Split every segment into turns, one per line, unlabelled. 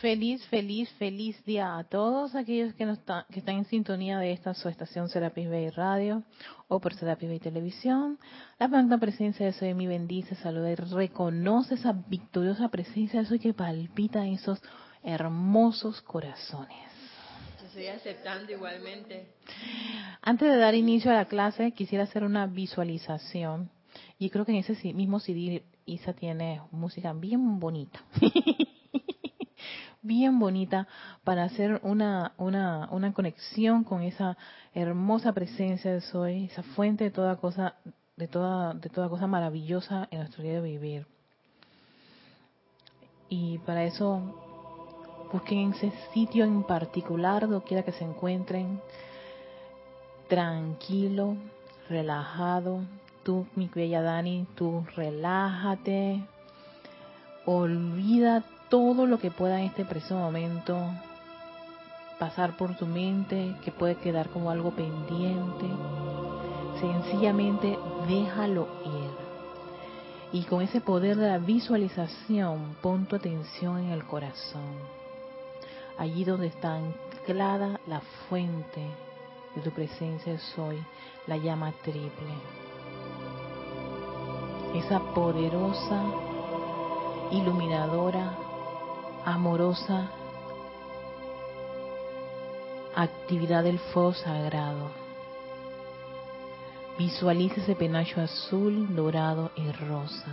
Feliz, feliz, feliz día a todos aquellos que, nos que están en sintonía de esta su estación Serapis Bay Radio o por Serapis Bay Televisión. La magna presencia de Soy mi bendice, saluda y reconoce esa victoriosa presencia de Soy que palpita en esos hermosos corazones.
estoy aceptando igualmente.
Antes de dar inicio a la clase, quisiera hacer una visualización. Y creo que en ese mismo CD Isa tiene música bien bonita. bien bonita para hacer una, una, una conexión con esa hermosa presencia de Soy, esa fuente de toda cosa, de toda, de toda cosa maravillosa en nuestro día de vivir. Y para eso busquen ese sitio en particular, donde quiera que se encuentren, tranquilo, relajado. Tú, mi bella Dani, tú relájate, olvídate todo lo que pueda en este preciso momento pasar por tu mente, que puede quedar como algo pendiente. Sencillamente déjalo ir. Y con ese poder de la visualización, pon tu atención en el corazón. Allí donde está anclada la fuente de tu presencia soy, la llama triple. Esa poderosa, iluminadora amorosa actividad del fuego sagrado. Visualiza ese penacho azul, dorado y rosa.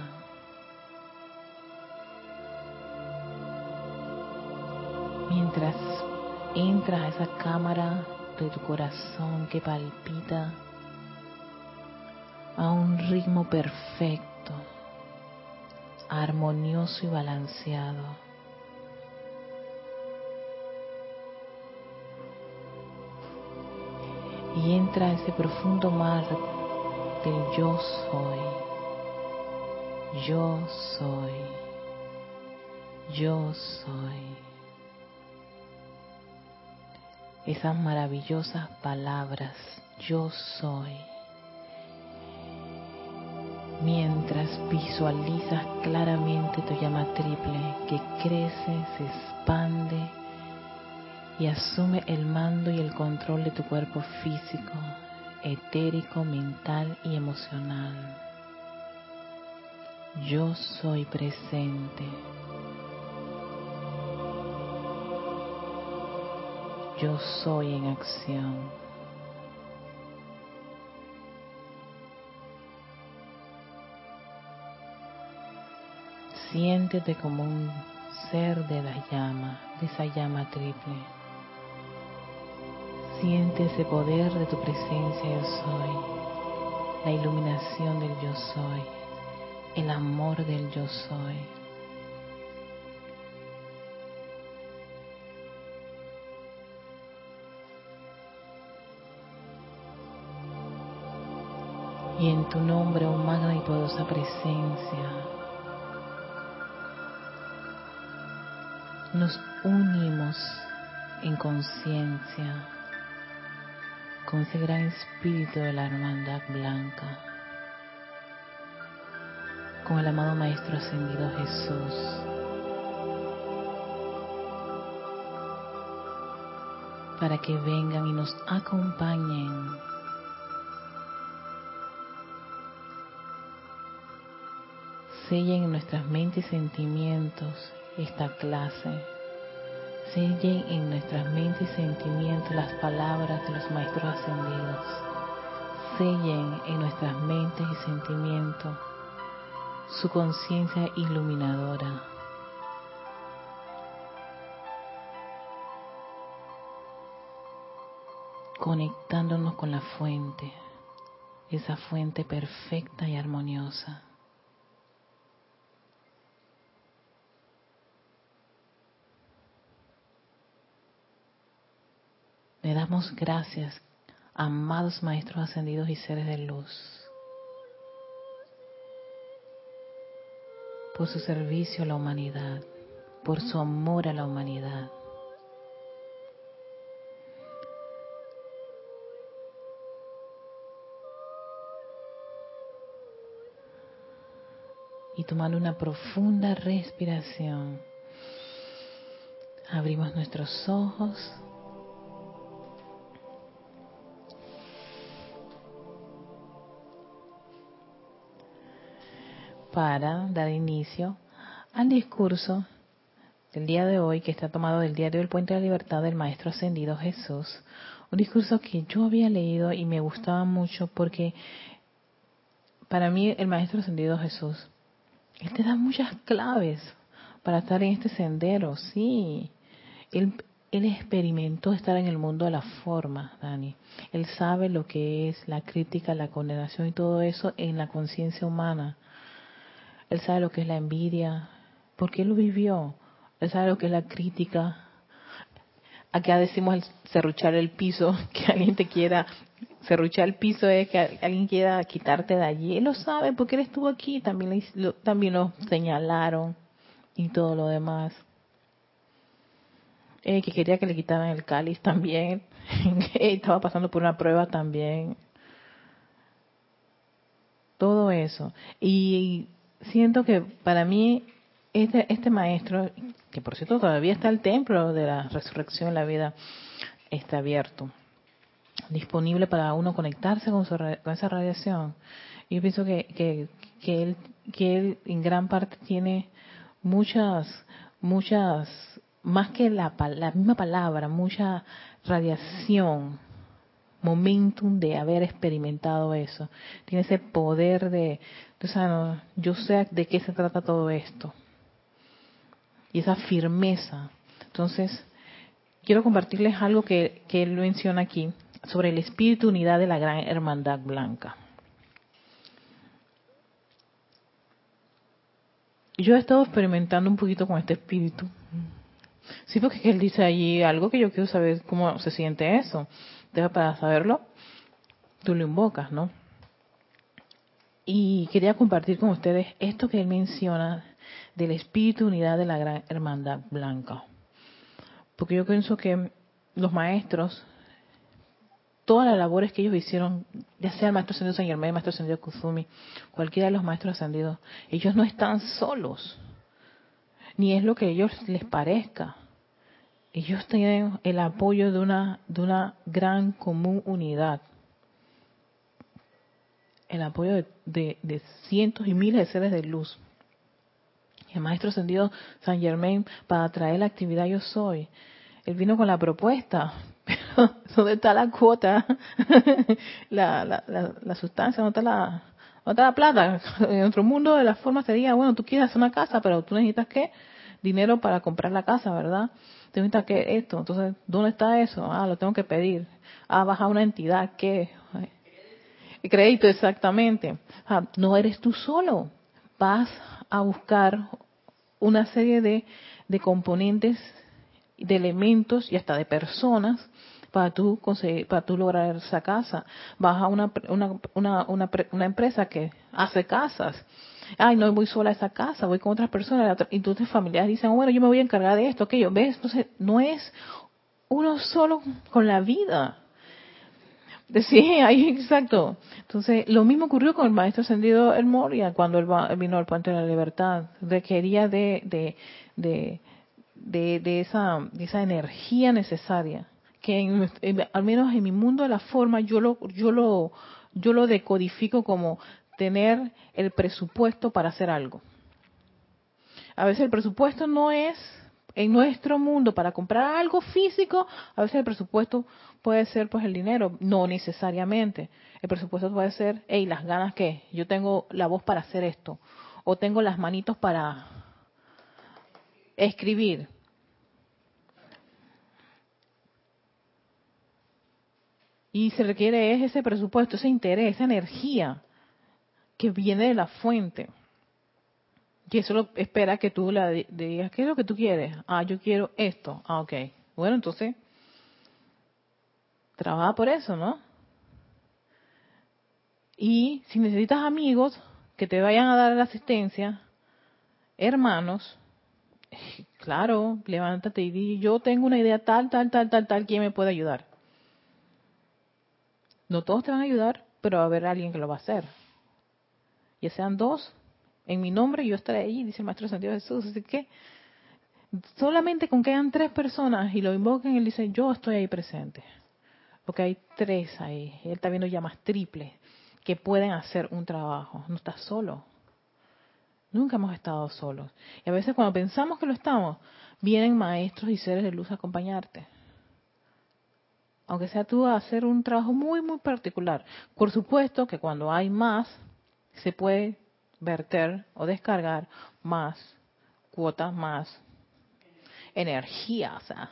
Mientras entras a esa cámara de tu corazón que palpita a un ritmo perfecto, armonioso y balanceado y entra a ese profundo mar del yo soy, yo soy, yo soy. Esas maravillosas palabras, yo soy. Mientras visualizas claramente tu llama triple que crece, se expande y asume el mando y el control de tu cuerpo físico, etérico, mental y emocional. Yo soy presente. Yo soy en acción. Siéntete como un ser de la llama, de esa llama triple. Siente ese poder de tu presencia yo soy, la iluminación del yo soy, el amor del yo soy. Y en tu nombre, oh magna y poderosa presencia, nos unimos en conciencia con ese gran espíritu de la hermandad blanca, con el amado Maestro ascendido Jesús. para que vengan y nos acompañen sellen en nuestras mentes y sentimientos esta clase Sellen en nuestras mentes y sentimientos las palabras de los maestros ascendidos. Sellen en nuestras mentes y sentimientos su conciencia iluminadora. Conectándonos con la fuente, esa fuente perfecta y armoniosa. Le damos gracias, amados maestros ascendidos y seres de luz, por su servicio a la humanidad, por su amor a la humanidad. Y tomando una profunda respiración, Abrimos nuestros ojos. Para dar inicio al discurso del día de hoy, que está tomado del diario del Puente de la Libertad del Maestro Ascendido Jesús. Un discurso que yo había leído y me gustaba mucho porque para mí el Maestro Ascendido Jesús, él te da muchas claves para estar en este sendero, sí. Él, él experimentó estar en el mundo de la forma, Dani. Él sabe lo que es la crítica, la condenación y todo eso en la conciencia humana. Él sabe lo que es la envidia, porque él lo vivió. Él sabe lo que es la crítica. Acá decimos el cerruchar el piso, que alguien te quiera serruchar el piso es que alguien quiera quitarte de allí. Él lo sabe porque él estuvo aquí, también lo, también lo señalaron y todo lo demás. Eh, que quería que le quitaran el cáliz también. Estaba pasando por una prueba también. Todo eso. Y siento que para mí este, este maestro, que por cierto todavía está el templo de la resurrección la vida, está abierto, disponible para uno conectarse con, con esa radiación. Yo pienso que, que, que, él, que él en gran parte tiene muchas, muchas más que la, la misma palabra, mucha radiación, momentum de haber experimentado eso. Tiene ese poder de, yo sé de qué se trata todo esto. Y esa firmeza. Entonces, quiero compartirles algo que, que él menciona aquí sobre el espíritu unidad de la gran hermandad blanca. Yo he estado experimentando un poquito con este espíritu Sí, porque él dice allí algo que yo quiero saber cómo se siente eso. Entonces, para saberlo, tú lo invocas, ¿no? Y quería compartir con ustedes esto que él menciona del espíritu unidad de la gran hermandad blanca. Porque yo pienso que los maestros, todas las labores que ellos hicieron, ya sea el maestro ascendido San Germán, el maestro ascendido Kuzumi, cualquiera de los maestros ascendidos, ellos no están solos, ni es lo que a ellos les parezca ellos tienen el apoyo de una, de una gran común unidad. El apoyo de, cientos y miles de seres de luz. El maestro ascendido San Germain para traer la actividad yo soy. Él vino con la propuesta, pero ¿dónde está la cuota? la, la, la, sustancia, ¿dónde está la, ¿dónde está la plata? En nuestro mundo de la forma sería, bueno, tú quieres hacer una casa, pero tú necesitas qué? Dinero para comprar la casa, ¿verdad? te que esto, entonces, ¿dónde está eso? Ah, lo tengo que pedir. Ah, baja una entidad, ¿qué? Crédito, exactamente. Ah, no eres tú solo. Vas a buscar una serie de, de componentes, de elementos y hasta de personas para tú conseguir, para tú lograr esa casa. Vas a una, una, una, una, una empresa que hace casas ay, no voy sola a esa casa, voy con otras personas, y entonces familiares dicen, bueno, yo me voy a encargar de esto, aquello, ¿ves? Entonces, no es uno solo con la vida. Sí, ahí exacto. Entonces, lo mismo ocurrió con el maestro ascendido El Moria cuando él vino al puente de la libertad. Requería de, de, de, de, esa, de esa energía necesaria que al menos en mi mundo de la forma yo lo yo lo yo lo decodifico como tener el presupuesto para hacer algo. A veces el presupuesto no es en nuestro mundo para comprar algo físico, a veces el presupuesto puede ser pues el dinero, no necesariamente. El presupuesto puede ser, hey, las ganas que yo tengo la voz para hacer esto o tengo las manitos para escribir. Y se requiere ese presupuesto, ese interés, esa energía que viene de la fuente. Que eso espera que tú le digas, ¿qué es lo que tú quieres? Ah, yo quiero esto. Ah, ok. Bueno, entonces, trabaja por eso, ¿no? Y si necesitas amigos que te vayan a dar la asistencia, hermanos, claro, levántate y di, yo tengo una idea tal, tal, tal, tal, tal, ¿quién me puede ayudar? No todos te van a ayudar, pero va a haber alguien que lo va a hacer ya sean dos, en mi nombre yo estaré ahí, dice el Maestro Santiago Jesús. Así que solamente con que hayan tres personas y lo invoquen, él dice, yo estoy ahí presente. Porque hay tres ahí. Él está viendo llamas triples que pueden hacer un trabajo. No estás solo. Nunca hemos estado solos. Y a veces cuando pensamos que lo estamos, vienen maestros y seres de luz a acompañarte. Aunque sea tú a hacer un trabajo muy, muy particular. Por supuesto que cuando hay más, se puede verter o descargar más cuotas, más energía. O sea,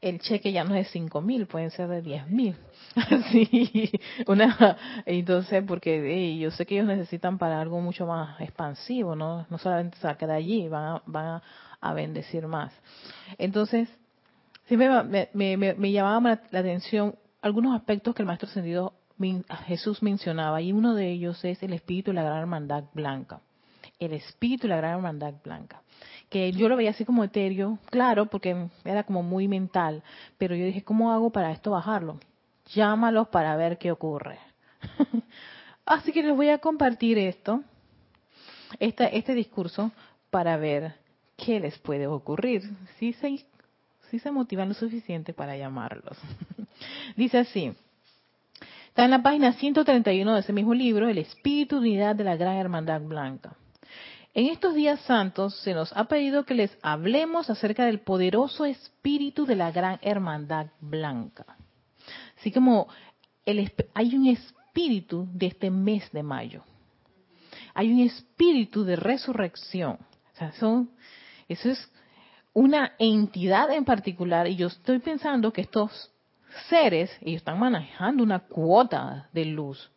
el cheque ya no es de cinco mil, pueden ser de diez mil. Así, una, entonces, porque yo sé que ellos necesitan para algo mucho más expansivo, no, no solamente se de allí, van a, van a, bendecir más. Entonces, siempre me, me, me, me llamaba la atención algunos aspectos que el Maestro Ascendido Jesús mencionaba, y uno de ellos es el espíritu de la gran hermandad blanca. El espíritu de la gran hermandad blanca que yo lo veía así como etéreo, claro, porque era como muy mental, pero yo dije, ¿cómo hago para esto bajarlo? Llámalos para ver qué ocurre. así que les voy a compartir esto, este, discurso, para ver qué les puede ocurrir, si se, si se motivan lo suficiente para llamarlos. Dice así, está en la página 131 de ese mismo libro, El Espíritu de Unidad de la Gran Hermandad Blanca. En estos días santos se nos ha pedido que les hablemos acerca del poderoso espíritu de la gran hermandad blanca. Así como hay un espíritu de este mes de mayo. Hay un espíritu de resurrección. Son, eso es una entidad en particular y yo estoy pensando que estos seres, ellos están manejando una cuota de luz.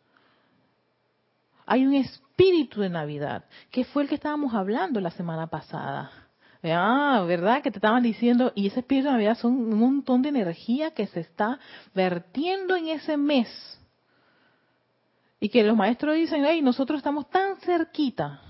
Hay un espíritu de Navidad, que fue el que estábamos hablando la semana pasada. Ah, ¿verdad? Que te estaban diciendo, y ese espíritu de Navidad son un montón de energía que se está vertiendo en ese mes. Y que los maestros dicen, hey, nosotros estamos tan cerquita.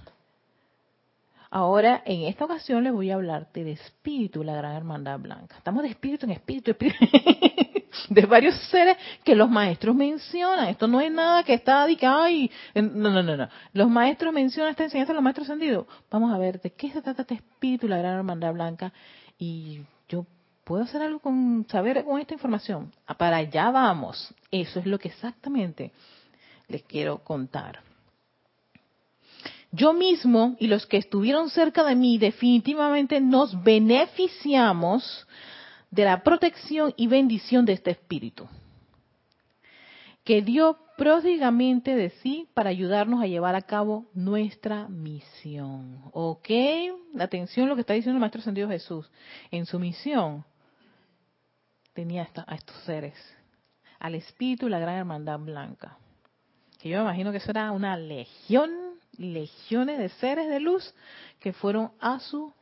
Ahora, en esta ocasión les voy a hablar del espíritu de la gran hermandad blanca. Estamos de espíritu en espíritu, espíritu. de varios seres que los maestros mencionan. Esto no es nada que está de ay, no, no, no, no. Los maestros mencionan esta enseñanza los maestros ascendidos. Vamos a ver de qué se trata este espíritu, la gran hermandad blanca. Y yo puedo hacer algo con saber con esta información. Ah, para allá vamos. Eso es lo que exactamente les quiero contar. Yo mismo y los que estuvieron cerca de mí definitivamente nos beneficiamos de la protección y bendición de este espíritu, que dio pródigamente de sí para ayudarnos a llevar a cabo nuestra misión. ¿Ok? Atención a lo que está diciendo el Maestro Ascendido Jesús. En su misión tenía a estos seres, al espíritu y la gran hermandad blanca. Que yo me imagino que eso era una legión, legiones de seres de luz que fueron a su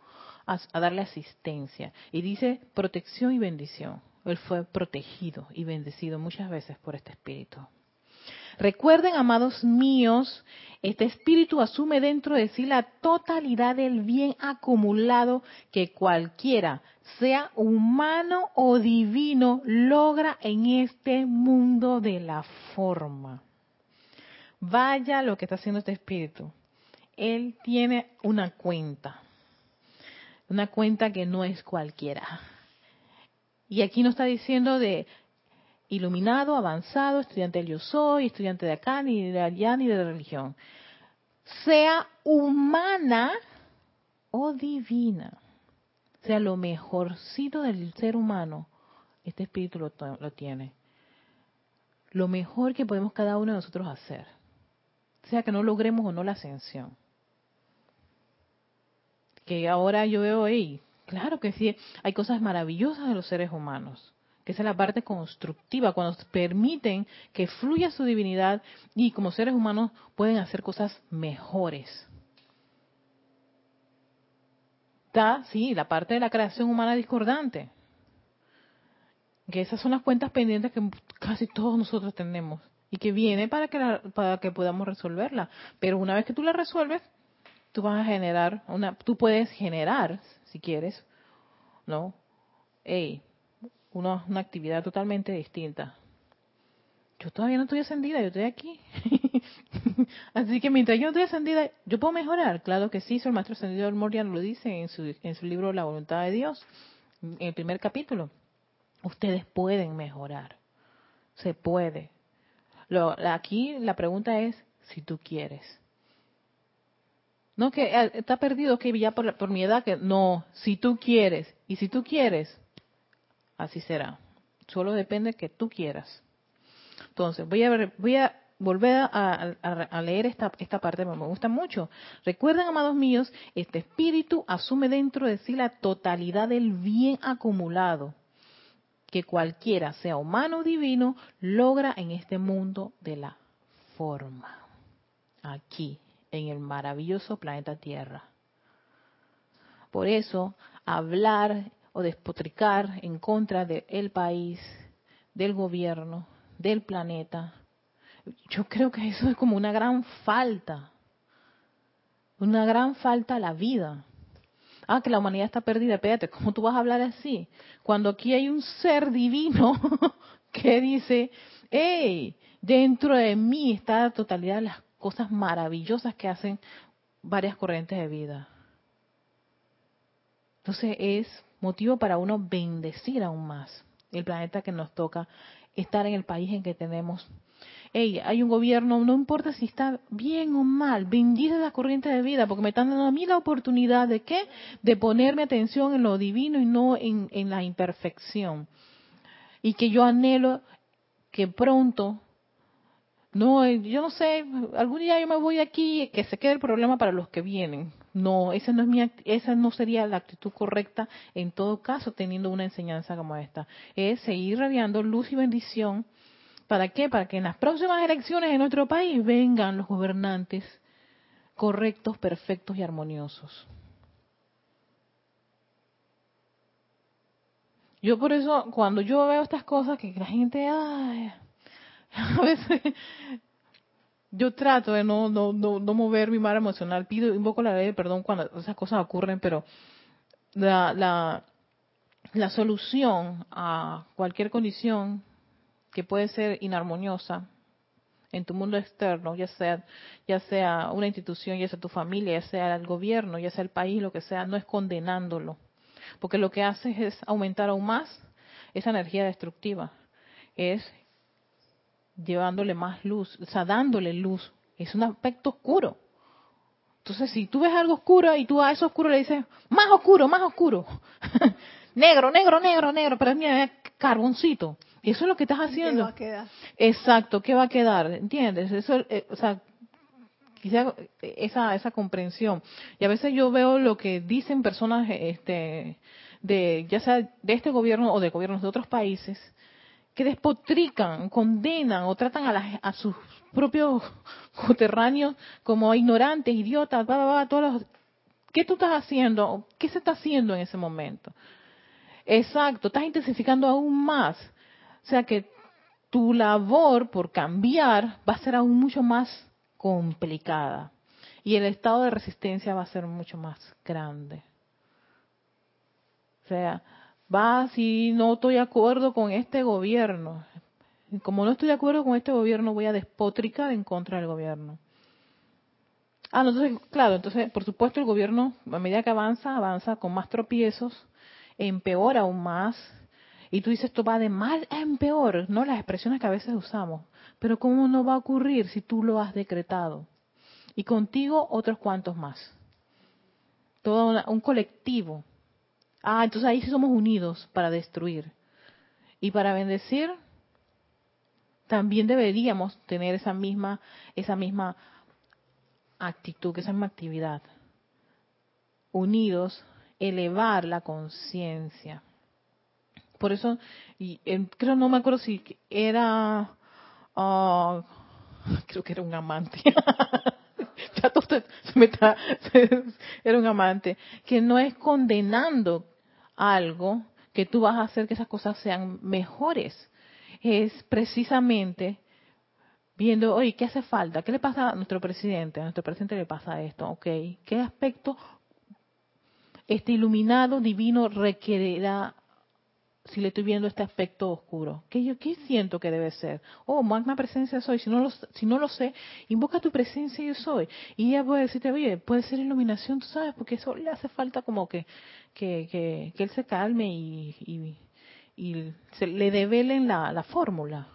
a, darle asistencia. Y dice protección y bendición. Él fue protegido y bendecido muchas veces por este espíritu. Recuerden, amados míos, este espíritu asume dentro de sí la totalidad del bien acumulado que cualquiera, sea humano o divino, logra en este mundo de la forma. Vaya lo que está haciendo este espíritu. Él tiene una cuenta. Una cuenta que no es cualquiera. Y aquí no está diciendo de iluminado, avanzado, estudiante del yo soy, estudiante de acá, ni de allá, ni de religión. Sea humana o divina. Sea lo mejorcito del ser humano. Este espíritu lo, lo tiene. Lo mejor que podemos cada uno de nosotros hacer. Sea que no logremos o no la ascensión que ahora yo veo ahí, claro que sí, hay cosas maravillosas de los seres humanos, que es la parte constructiva, cuando permiten que fluya su divinidad y como seres humanos pueden hacer cosas mejores. Está, sí, la parte de la creación humana discordante. Que esas son las cuentas pendientes que casi todos nosotros tenemos y que viene para que, para que podamos resolverla. Pero una vez que tú la resuelves, tú vas a generar una, tú puedes generar, si quieres, ¿no? una, una actividad totalmente distinta. yo todavía no estoy ascendida, yo estoy aquí. Así que mientras yo no estoy ascendida, ¿yo puedo mejorar? Claro que sí, el maestro ascendido Morian lo dice en su, en su libro La voluntad de Dios, en el primer capítulo. Ustedes pueden mejorar, se puede. Lo, aquí la pregunta es si tú quieres. No que eh, está perdido, que ya por, por mi edad, que no, si tú quieres. Y si tú quieres, así será. Solo depende que tú quieras. Entonces, voy a, voy a volver a, leer esta, esta parte, me gusta mucho. Recuerden, amados míos, este espíritu asume dentro de sí la totalidad del bien acumulado que cualquiera, sea humano o divino, logra en este mundo de la forma. Aquí, en el maravilloso planeta Tierra. Por eso, hablar o despotricar en contra del país, del gobierno, del planeta, yo creo que eso es como una gran falta, una gran falta a la vida. Ah, que la humanidad está perdida, espérate, ¿cómo tú vas a hablar así? Cuando aquí hay un ser divino que dice, hey, dentro de mí está la totalidad de las cosas maravillosas que hacen varias corrientes de vida. Entonces es motivo para uno bendecir aún más el planeta que nos toca, estar en el país en que tenemos. Hey, hay un gobierno, no importa si está bien o mal, bendita la corriente de vida, porque me están dando a mí la oportunidad de qué? De ponerme atención en lo divino y no en, en la imperfección. Y que yo anhelo que pronto no, eh, yo no sé, algún día yo me voy aquí que se quede el problema para los que vienen. No, esa no es mi esa no sería la actitud correcta en todo caso teniendo una enseñanza como esta. Es seguir radiando luz y bendición. ¿Para qué? Para que en las próximas elecciones en nuestro país vengan los gobernantes correctos, perfectos y armoniosos. Yo por eso, cuando yo veo estas cosas, que la gente, ay, a veces yo trato de no, no, no, no mover mi mar emocional, pido, invoco la ley de perdón cuando esas cosas ocurren, pero la, la, solución a cualquier condición que puede ser inarmoniosa en tu mundo externo, ya sea, ya sea una institución, ya sea tu familia, ya sea el gobierno, ya sea el país, lo que sea, no es condenándolo, porque lo que haces es aumentar aún más esa energía destructiva, es llevándole más luz, o sea, dándole luz. Es un aspecto oscuro. Entonces, si tú ves algo oscuro y tú a eso oscuro le dices, más oscuro, más oscuro, negro, negro, negro, negro, pero mira, carboncito. Eso es lo que estás haciendo. ¿Qué va a quedar? Exacto, ¿qué va a quedar? ¿Entiendes? Eso, eh, o sea, quizá esa, esa comprensión. Y a veces yo veo lo que dicen personas, este, de, ya sea de este gobierno o de gobiernos de otros países, que despotrican, condenan o tratan a, a sus propios coterráneos como ignorantes, idiotas, todos ¿qué tú estás haciendo? ¿Qué se está haciendo en ese momento? Exacto, estás intensificando aún más. O sea que tu labor por cambiar va a ser aún mucho más complicada y el estado de resistencia va a ser mucho más grande. O sea, va si no estoy de acuerdo con este gobierno. Como no estoy de acuerdo con este gobierno, voy a despotricar en contra del gobierno. Ah, entonces, claro, entonces, por supuesto, el gobierno, a medida que avanza, avanza con más tropiezos, empeora aún más. Y tú dices, esto va de mal en peor, ¿no? Las expresiones que a veces usamos. Pero ¿cómo no va a ocurrir si tú lo has decretado? Y contigo otros cuantos más. Todo un colectivo Ah, entonces ahí sí somos unidos para destruir. Y para bendecir, también deberíamos tener esa misma, esa misma actitud, esa misma actividad. Unidos, elevar la conciencia. Por eso, y, creo, no me acuerdo si era, ah, creo que era un amante. ya todo se me era un amante, que no es condenando algo que tú vas a hacer que esas cosas sean mejores. Es precisamente viendo, oye, ¿qué hace falta? ¿Qué le pasa a nuestro presidente? A nuestro presidente le pasa esto, ¿ok? ¿Qué aspecto este iluminado divino requerirá si le estoy viendo este aspecto oscuro? ¿Qué yo qué siento que debe ser? Oh, magna presencia soy. Si no lo, si no lo sé, invoca tu presencia yo soy. Y ella puede decirte, oye, puede ser iluminación, tú sabes, porque eso le hace falta como que, que, que, él se calme y, y, y se, le develen la, la fórmula.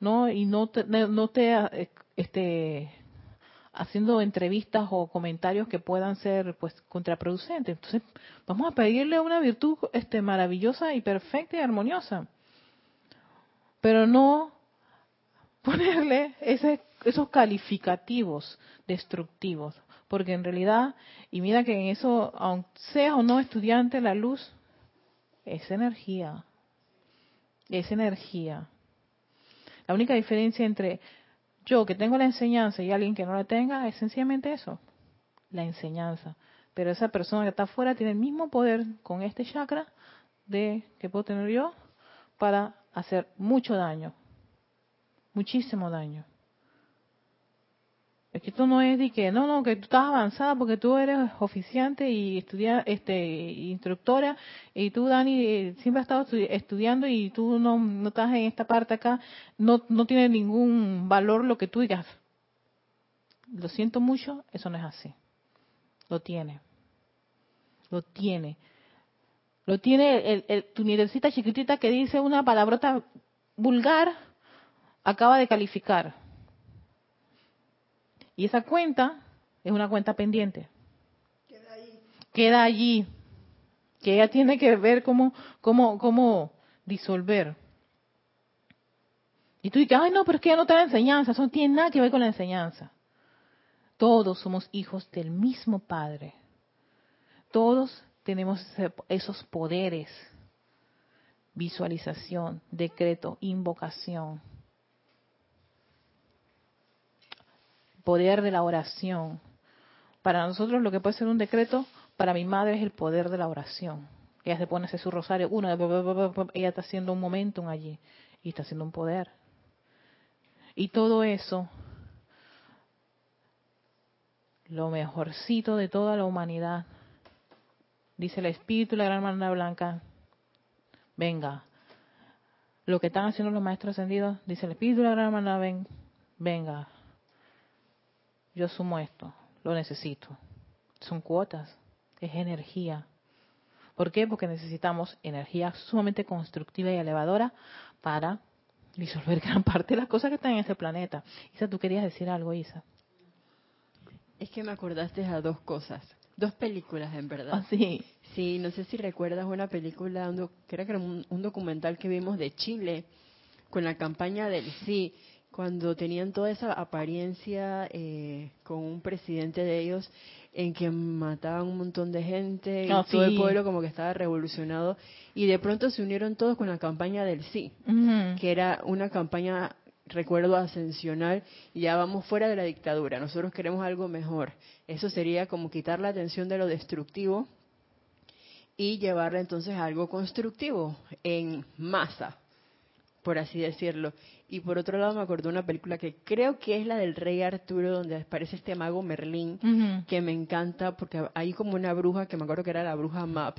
¿No? Y no te, no te eh, este, haciendo entrevistas o comentarios que puedan ser pues contraproducentes. Entonces, vamos a pedirle una virtud este maravillosa y perfecta y armoniosa. Pero no ponerle esos calificativos destructivos, porque en realidad, y mira que en eso, aunque sea o no estudiante, la luz es energía. Es energía. La única diferencia entre yo que tengo la enseñanza y alguien que no la tenga, es sencillamente eso, la enseñanza. Pero esa persona que está afuera tiene el mismo poder con este chakra de que puedo tener yo para hacer mucho daño, muchísimo daño. Es que esto no es de que, no, no, que tú estás avanzada porque tú eres oficiante y estudia, este, instructora y tú, Dani, siempre has estado estudiando y tú no, no estás en esta parte acá, no, no tiene ningún valor lo que tú digas. Lo siento mucho, eso no es así. Lo tiene. Lo tiene. Lo tiene el, el, tu nietecita chiquitita que dice una palabrota vulgar, acaba de calificar y esa cuenta es una cuenta pendiente. Queda, ahí. Queda allí. Que ella tiene que ver cómo, cómo, cómo disolver. Y tú dices, ay no, pero es que ya no te la enseñanza. Eso no tiene nada que ver con la enseñanza. Todos somos hijos del mismo Padre. Todos tenemos esos poderes. Visualización, decreto, invocación poder de la oración. Para nosotros lo que puede ser un decreto, para mi madre es el poder de la oración. Ella se pone a hacer su rosario, uno, ella está haciendo un momentum allí y está haciendo un poder. Y todo eso, lo mejorcito de toda la humanidad, dice el Espíritu y la Gran Hermana Blanca, venga, lo que están haciendo los maestros ascendidos, dice el Espíritu y la Gran Hermana, ven, venga, yo asumo esto, lo necesito. Son cuotas, es energía. ¿Por qué? Porque necesitamos energía sumamente constructiva y elevadora para disolver gran parte de las cosas que están en este planeta. Isa, tú querías decir algo, Isa.
Es que me acordaste a dos cosas, dos películas en verdad.
¿Ah, sí?
Sí, no sé si recuerdas una película, que era un, un documental que vimos de Chile con la campaña del sí cuando tenían toda esa apariencia eh, con un presidente de ellos en que mataban un montón de gente y ah, todo el pueblo como que estaba revolucionado y de pronto se unieron todos con la campaña del sí, que era una campaña recuerdo ascensional ya vamos fuera de la dictadura, nosotros queremos algo mejor. Eso sería como quitar la atención de lo destructivo y llevarla entonces a algo constructivo en masa, por así decirlo. Y por otro lado me acordé de una película que creo que es la del rey Arturo, donde aparece este mago Merlín, que me encanta porque hay como una bruja, que me acuerdo que era la bruja Map,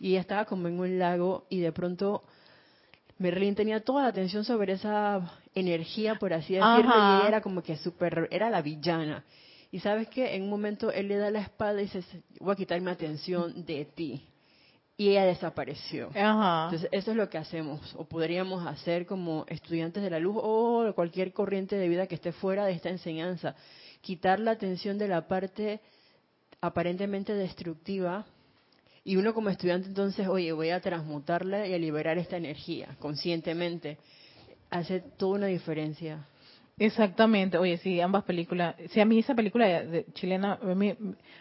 y ella estaba como en un lago y de pronto Merlín tenía toda la atención sobre esa energía, por así decirlo, y ella era como que súper, era la villana. Y sabes que en un momento él le da la espada y dice, voy a quitar mi atención de ti y ella desapareció. Entonces, eso es lo que hacemos, o podríamos hacer como estudiantes de la luz o cualquier corriente de vida que esté fuera de esta enseñanza. Quitar la atención de la parte aparentemente destructiva y uno como estudiante entonces, oye, voy a transmutarla y a liberar esta energía conscientemente. Hace toda una diferencia.
Exactamente, oye, sí, ambas películas, sí, a mí esa película de, chilena, a mí,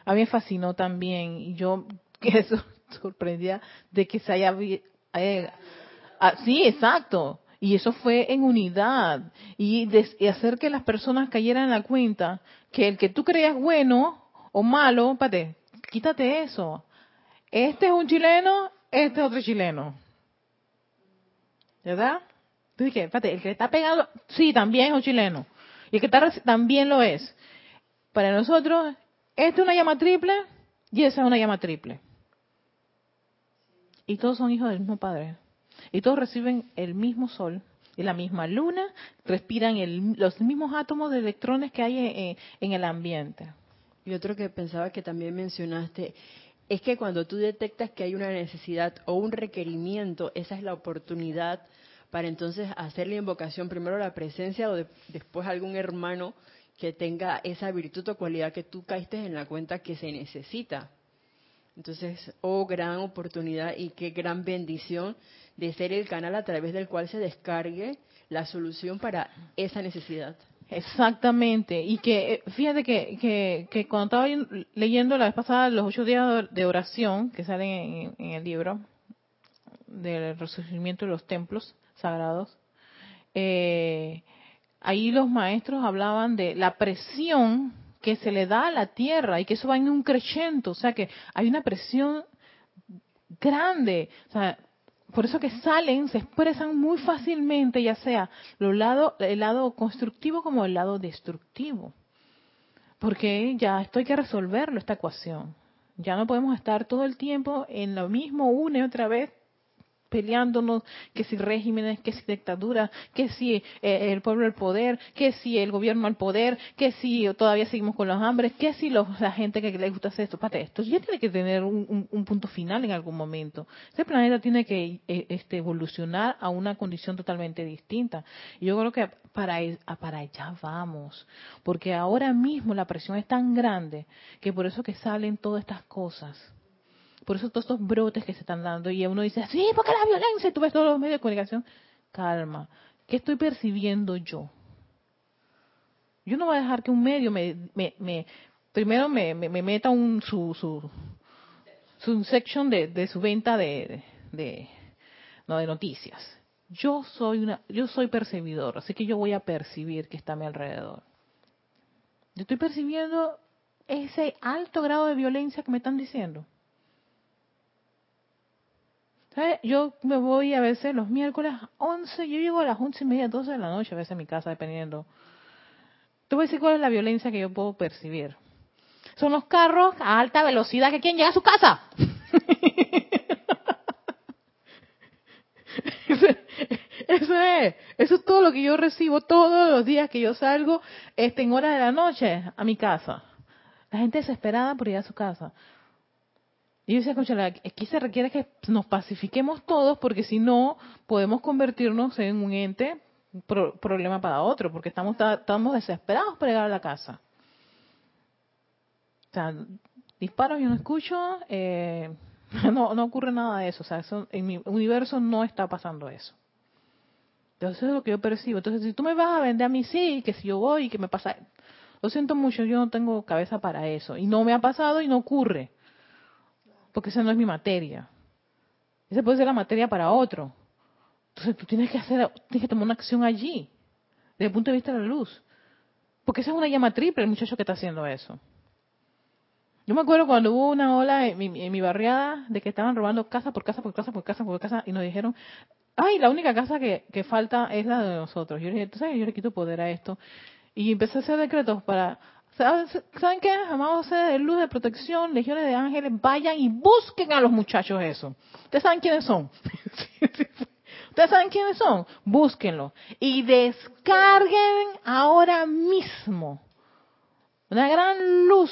a mí me fascinó también, y yo, que eso, sorprendida de que se haya... Eh, ah, sí, exacto. Y eso fue en unidad. Y, hacer que las personas cayeran en la cuenta que el que tú creías bueno o malo, pate, quítate eso. Este es un chileno, este es otro chileno. ¿Verdad? Tú dije, espérate, el que está pegando, sí, también es un chileno. Y el que está también lo es. Para nosotros, esta es una llama triple y esa es una llama triple. Y todos son hijos del mismo Padre. Y todos reciben el mismo sol y la misma luna, respiran los mismos átomos de electrones que hay en el ambiente.
Y otro que pensaba que también mencionaste es que cuando tú detectas que hay una necesidad o un requerimiento, esa es la oportunidad para entonces hacer la invocación, primero la presencia o después algún hermano que tenga esa virtud o cualidad que tú caíste en la cuenta que se necesita. Entonces, oh gran oportunidad y qué gran bendición de ser el canal a través del cual se descargue la solución para esa necesidad.
Exactamente, y que eh, fíjate que, que, cuando estaba leyendo la vez pasada los ocho días de oración que salen en, el libro del resurgimiento de los templos sagrados, eh, ahí los maestros hablaban de la presión que se le da a la tierra y que eso va en un crecimiento, o sea que hay una presión grande, o sea, por eso que salen, se expresan muy fácilmente, ya sea el lado, el lado constructivo como el lado destructivo. Porque ya esto hay que resolverlo, esta ecuación. Ya no podemos estar todo el tiempo en lo mismo una y otra vez peleándonos, que si regímenes, que si dictadura, que si eh, el pueblo al poder, que si el gobierno al poder, que si todavía seguimos con los hambres, que si la gente que le gusta hacer esto, pate, esto ya tiene que tener un, punto final en algún momento. Este planeta tiene que eh, este, evolucionar a una condición totalmente distinta. Y yo creo que para, para allá vamos, porque ahora mismo la presión es tan grande que por eso que salen todas estas cosas por eso todos estos brotes que se están dando y uno dice, sí, porque la violencia, tú ves todos los medios de comunicación. Calma, ¿qué estoy percibiendo yo? Yo no voy a dejar que un medio me, me, primero me, me, meta un, su, su, su section de, de su venta de, de, no, de noticias. Yo soy una, yo soy percibidor, así que yo voy a percibir que está a mi alrededor. Yo estoy percibiendo ese alto grado de violencia que me están diciendo. Yo me voy a veces los miércoles a 11, yo llego a las 11 y media, 12 de la noche a veces a mi casa, dependiendo. Te voy decir cuál es la violencia que yo puedo percibir. Son los carros a alta velocidad que quieren llegar a su casa. Eso es, eso es todo lo que yo recibo todos los días que yo salgo este, en hora de la noche a mi casa. La gente desesperada por ir a su casa. Y yo decía, concha, aquí se requiere que nos pacifiquemos todos porque si no podemos convertirnos en un ente problema para otro, porque estamos, estamos desesperados por llegar a la casa. O sea, disparos yo no escucho, eh, no, no ocurre nada de eso, o sea, en mi universo no está pasando eso. Entonces es lo que yo percibo. Entonces, si tú me vas a vender a mí, sí, que si yo voy y que me pasa... Lo siento mucho, yo no tengo cabeza para eso. Y no me ha pasado y no ocurre porque esa no es mi materia. Esa puede ser la materia para otro. Entonces tú tienes que hacer, tienes que tomar una acción allí, desde el punto de vista de la luz. Porque esa es una llama triple el muchacho que está haciendo eso. Yo me acuerdo cuando hubo una ola en mi, barriada de que estaban robando casa por casa por casa por casa por casa y nos dijeron, ay, la única casa que, que falta es la de nosotros. Yo le dije, ¿tú sabes? Yo le quito poder a esto. Y empecé a hacer decretos para ¿Saben qué? Amados de luz de protección, legiones de ángeles, vayan y busquen a los muchachos eso. ¿Ustedes saben quiénes son? ¿Ustedes saben quiénes son? Búsquenlo. Y descarguen ahora mismo una gran luz.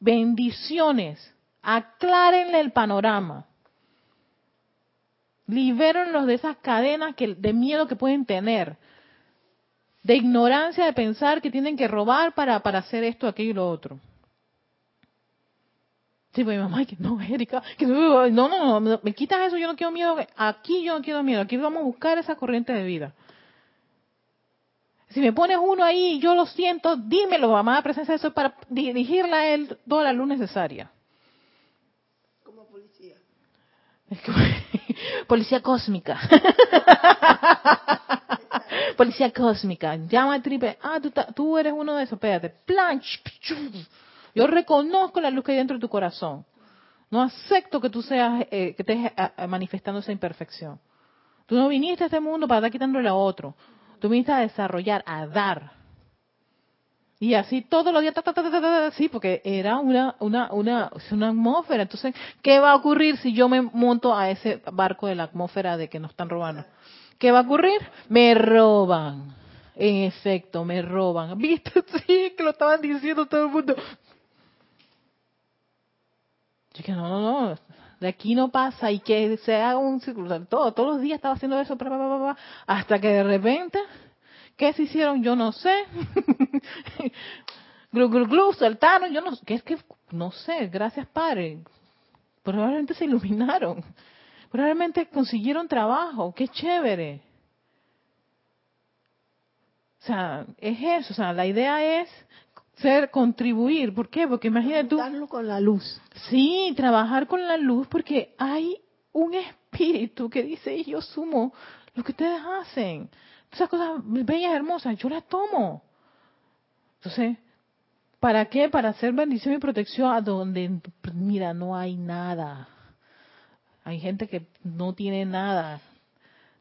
Bendiciones. Aclárenle el panorama. Libérenlos de esas cadenas que, de miedo que pueden tener de ignorancia de pensar que tienen que robar para, para hacer esto, aquello y lo otro. Sí, pues mi mamá, que no, Erika, que no, no, no, me quitas eso, yo no quiero miedo, aquí yo no quiero miedo, aquí vamos a buscar esa corriente de vida. Si me pones uno ahí, yo lo siento, dímelo, mamá, presencia, eso es para dirigirle a él toda la luz necesaria.
Como policía.
policía cósmica. Policía cósmica, llama a triple, ah, tú, eres uno de esos, espérate, planch, yo reconozco la luz que hay dentro de tu corazón. No acepto que tú seas, eh, que estés eh, manifestando esa imperfección. Tú no viniste a este mundo para estar quitándole a otro. Tú viniste a desarrollar, a dar. Y así todos los días, sí, porque era una, una, una, una atmósfera. Entonces, ¿qué va a ocurrir si yo me monto a ese barco de la atmósfera de que nos están robando? ¿Qué va a ocurrir? Me roban. En efecto, me roban. ¿Viste? Sí, que lo estaban diciendo todo el mundo. Yo que no, no, no, de aquí no pasa y que se haga un círculo. Todo, todos los días estaba haciendo eso, hasta que de repente ¿Qué se hicieron? Yo no sé. glu, glu, glu, saltaron, yo no sé. ¿Qué es que? No sé, gracias Padre. Probablemente se iluminaron. Probablemente consiguieron trabajo. Qué chévere. O sea, es eso. O sea, la idea es ser, contribuir. ¿Por qué? Porque imagínate tú.
con la luz.
Sí, trabajar con la luz porque hay un espíritu que dice, yo sumo lo que ustedes hacen esas cosas bellas, hermosas, yo las tomo. Entonces, ¿para qué? Para hacer bendición y protección a donde, mira, no hay nada. Hay gente que no tiene nada,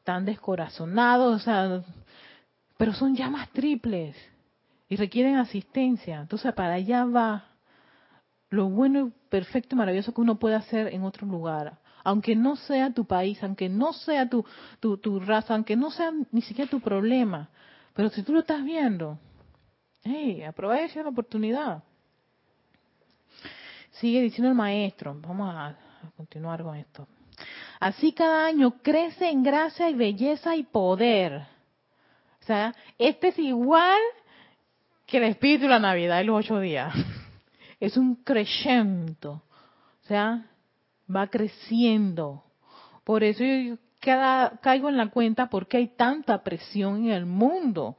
tan descorazonados, o sea, pero son llamas triples y requieren asistencia. Entonces, para allá va lo bueno, perfecto y maravilloso que uno puede hacer en otro lugar aunque no sea tu país, aunque no sea tu, tu, raza, aunque no sea ni siquiera tu problema. Pero si tú lo estás viendo, hey, aprovecha la oportunidad. Sigue diciendo el maestro, vamos a, continuar con esto. Así cada año crece en gracia y belleza y poder. O sea, este es igual que el espíritu de la Navidad y los ocho días. Es un crecimiento. O sea, va creciendo. Por eso yo cada, caigo en la cuenta porque hay tanta presión en el mundo.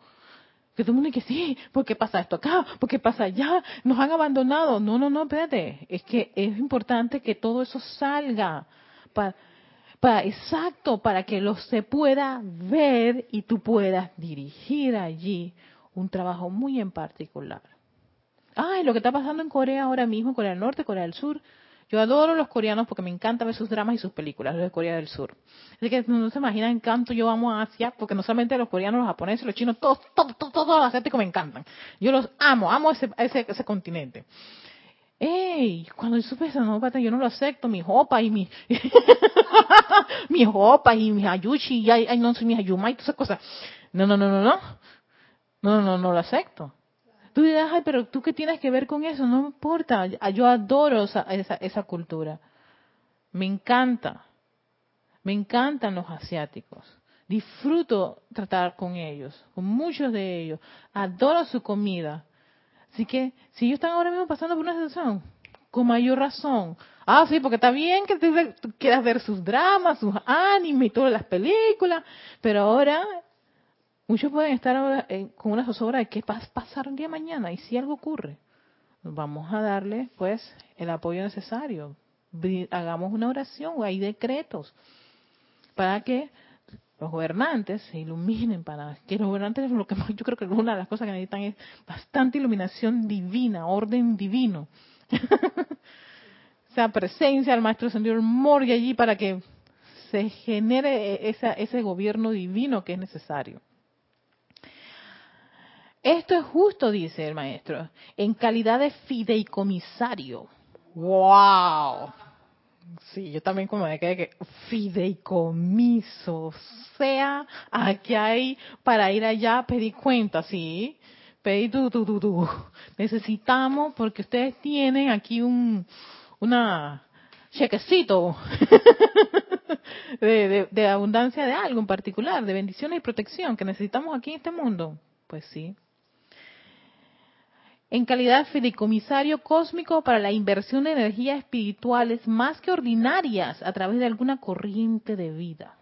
Que todo el mundo dice, sí, ¿por qué pasa esto acá? ¿Por qué pasa allá? Nos han abandonado. No, no, no, espérate. Es que es importante que todo eso salga. Para, para, exacto, para que lo se pueda ver y tú puedas dirigir allí un trabajo muy en particular. Ay, lo que está pasando en Corea ahora mismo, Corea del Norte, Corea del Sur, yo adoro los coreanos porque me encanta ver sus dramas y sus películas, los de Corea del Sur. Así que no se imaginan cuánto yo amo a Asia, porque no solamente los coreanos, los japoneses, los chinos, todos, todos, todos, todos los asiáticos me encantan. Yo los amo, amo ese, ese, ese continente. ¡Ey! Cuando yo supe no, yo no lo acepto, mi jopa y mi, mi jopa y mi ayushi, y ay, no sé, mi ayuma y todas esas cosas. No, no, no, no, no. No, no, no, no lo acepto. Tú dirás, ay, pero tú qué tienes que ver con eso, no importa, yo adoro esa, esa, cultura. Me encanta, me encantan los asiáticos. Disfruto tratar con ellos, con muchos de ellos. Adoro su comida. Así que si ellos están ahora mismo pasando por una situación, con mayor razón. Ah, sí, porque está bien que quieras ver sus dramas, sus animes y todas las películas, pero ahora Muchos pueden estar con una zozobra de qué va a pasar el día mañana y si algo ocurre. Vamos a darle, pues, el apoyo necesario. Hagamos una oración hay decretos para que los gobernantes se iluminen, para que los gobernantes, lo que yo creo que una de las cosas que necesitan es bastante iluminación divina, orden divino. o sea, presencia del Maestro Señor Morgue allí para que se genere ese gobierno divino que es necesario. Esto es justo, dice el maestro, en calidad de fideicomisario. ¡Wow! Sí, yo también como me quedé que fideicomiso, o sea, aquí hay para ir allá pedir cuenta, sí, pedir tu, tu, tu, tu. Necesitamos, porque ustedes tienen aquí un, una chequecito de, de abundancia de algo en particular, de bendiciones y protección que necesitamos aquí en este mundo. Pues sí, en calidad de fideicomisario cósmico para la inversión de energías espirituales más que ordinarias a través de alguna corriente de vida.